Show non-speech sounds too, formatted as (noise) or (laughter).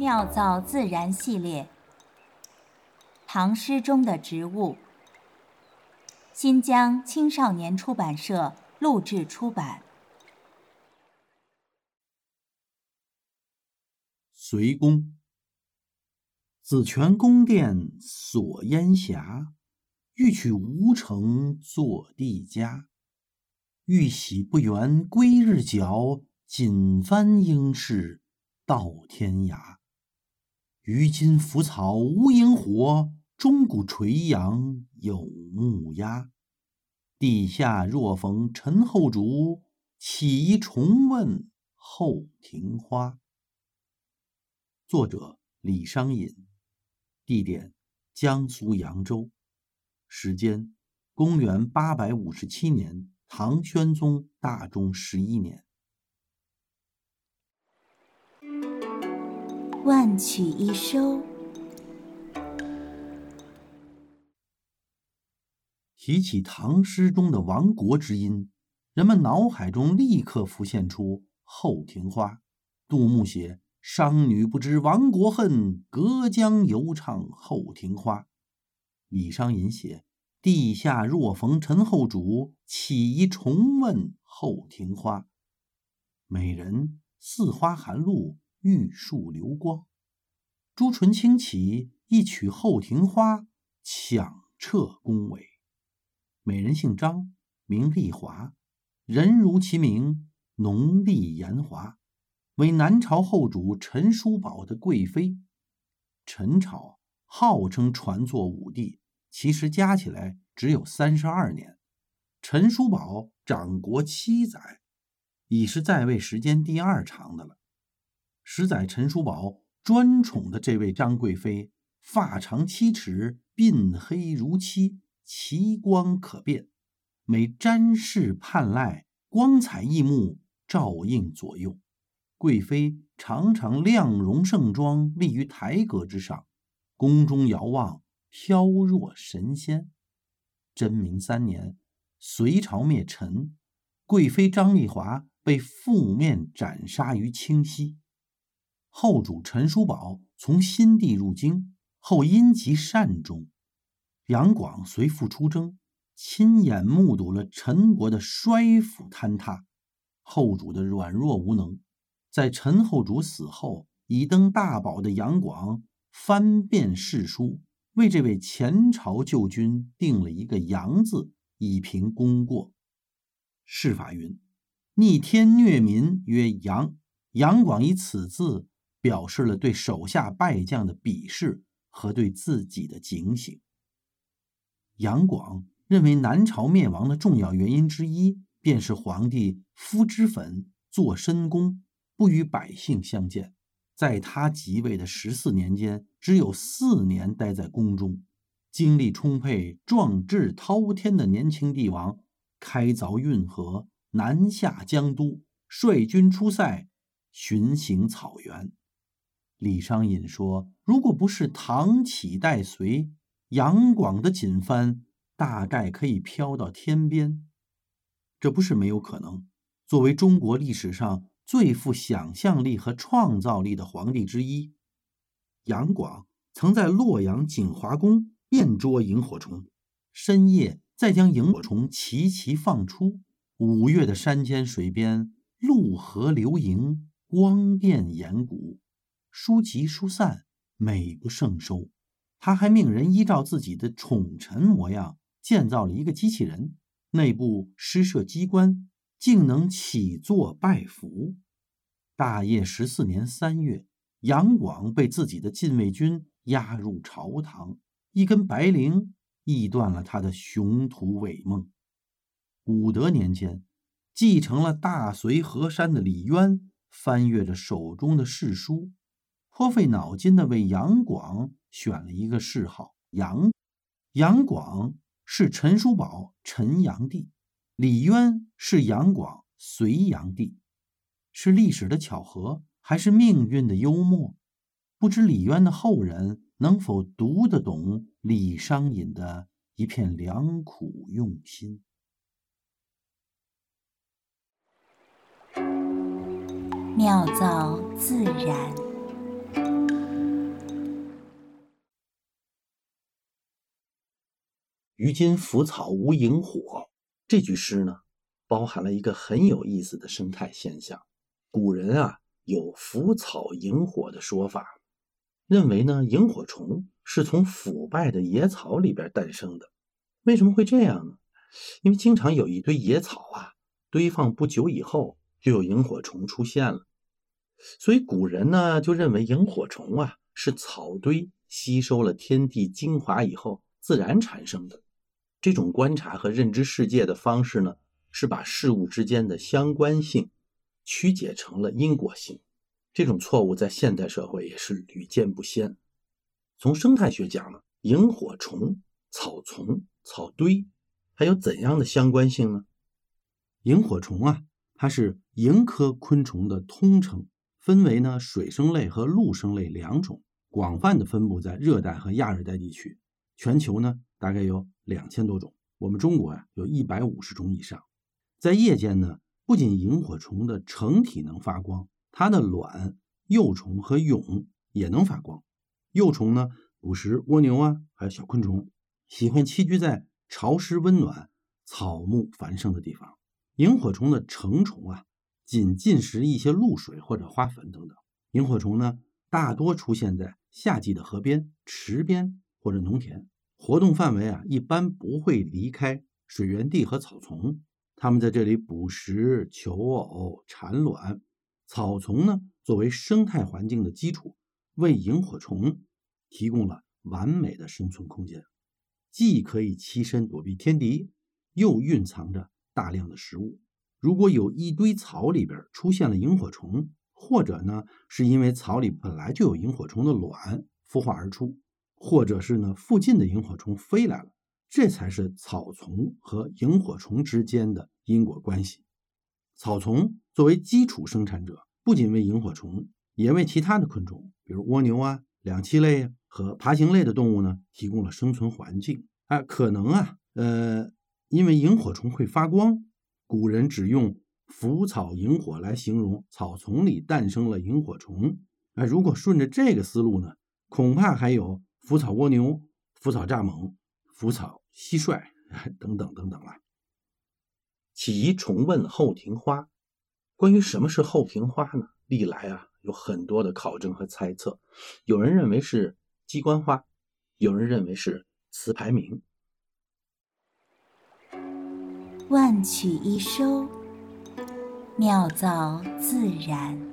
妙造自然系列，唐诗中的植物。新疆青少年出版社录制出版。隋宫，紫泉宫殿锁烟霞，欲取吴城作帝家。玉玺不圆归日角，锦帆应是到天涯。于今浮草无萤火，钟鼓垂杨有木鸦。地下若逢陈后主，岂宜重问后庭花。作者李商隐，地点江苏扬州，时间公元八百五十七年。唐宣宗大中十一年，万曲一收。提起唐诗中的亡国之音，人们脑海中立刻浮现出《后庭花》。杜牧写“商女不知亡国恨，隔江犹唱后庭花”。李商隐写。地下若逢陈后主，岂宜重问后庭花。美人似花含露，玉树流光。朱唇轻启，一曲后庭花，响彻宫闱。美人姓张，名丽华，人如其名，浓丽颜华，为南朝后主陈叔宝的贵妃。陈朝号称传作武帝。其实加起来只有三十二年，陈叔宝掌国七载，已是在位时间第二长的了。十载陈叔宝专宠的这位张贵妃，发长七尺，鬓黑如漆，奇光可辨，每瞻视盼赖，光彩异目，照映左右。贵妃常常亮容盛装，立于台阁之上，宫中遥望。飘若神仙。贞明三年，隋朝灭陈，贵妃张丽华被覆面斩杀于清溪。后主陈叔宝从新地入京后，因疾善终。杨广随父出征，亲眼目睹了陈国的衰腐坍塌，后主的软弱无能。在陈后主死后，已登大宝的杨广翻遍世书。为这位前朝旧君定了一个“杨”字，以平功过。释法云：“逆天虐民曰杨。”杨广以此字表示了对手下败将的鄙视和对自己的警醒。杨广认为南朝灭亡的重要原因之一，便是皇帝敷脂粉、做深宫，不与百姓相见。在他即位的十四年间，只有四年待在宫中。精力充沛、壮志滔天的年轻帝王，开凿运河，南下江都，率军出塞，巡行草原。李商隐说：“如果不是唐启代隋，杨广的锦帆大概可以飘到天边。这不是没有可能。作为中国历史上……”最富想象力和创造力的皇帝之一，杨广曾在洛阳景华宫变捉萤火虫，深夜再将萤火虫齐齐放出。五月的山间水边，陆河流萤，光电岩谷，书集书散，美不胜收。他还命人依照自己的宠臣模样建造了一个机器人，内部施设机关。竟能起坐拜服。大业十四年三月，杨广被自己的禁卫军押入朝堂，一根白绫意断了他的雄图伟梦。武德年间，继承了大隋河山的李渊翻阅着手中的誓书，颇费脑筋的为杨广选了一个谥号杨。杨广是陈叔宝陈阳帝。李渊是杨广隋炀帝，是历史的巧合，还是命运的幽默？不知李渊的后人能否读得懂李商隐的一片良苦用心？妙造自然。于今腐草无萤火。这句诗呢，包含了一个很有意思的生态现象。古人啊，有腐草萤火的说法，认为呢，萤火虫是从腐败的野草里边诞生的。为什么会这样呢？因为经常有一堆野草啊，堆放不久以后，就有萤火虫出现了。所以古人呢，就认为萤火虫啊，是草堆吸收了天地精华以后自然产生的。这种观察和认知世界的方式呢，是把事物之间的相关性曲解成了因果性。这种错误在现代社会也是屡见不鲜。从生态学讲呢，萤火虫、草丛、草堆还有怎样的相关性呢？萤火虫啊，它是萤科昆虫的通称，分为呢水生类和陆生类两种，广泛的分布在热带和亚热带地区。全球呢大概有两千多种，我们中国呀有一百五十种以上。在夜间呢，不仅萤火虫的成体能发光，它的卵、幼虫和蛹也能发光。幼虫呢捕食蜗牛啊，还有小昆虫，喜欢栖居在潮湿温暖、草木繁盛的地方。萤火虫的成虫啊，仅进食一些露水或者花粉等等。萤火虫呢，大多出现在夏季的河边、池边或者农田。活动范围啊，一般不会离开水源地和草丛。它们在这里捕食求偶、产卵。草丛呢，作为生态环境的基础，为萤火虫提供了完美的生存空间，既可以栖身躲避天敌，又蕴藏着大量的食物。如果有一堆草里边出现了萤火虫，或者呢，是因为草里本来就有萤火虫的卵孵化而出。或者是呢，附近的萤火虫飞来了，这才是草丛和萤火虫之间的因果关系。草丛作为基础生产者，不仅为萤火虫，也为其他的昆虫，比如蜗牛啊、两栖类和爬行类的动物呢，提供了生存环境。啊，可能啊，呃，因为萤火虫会发光，古人只用“腐草萤火”来形容草丛里诞生了萤火虫。啊，如果顺着这个思路呢，恐怕还有。腐草蜗牛、腐草蚱蜢、腐草蟋蟀 (laughs) 等等等等啊。起疑重问后庭花，关于什么是后庭花呢？历来啊有很多的考证和猜测。有人认为是鸡冠花，有人认为是词牌名。万曲一收，妙造自然。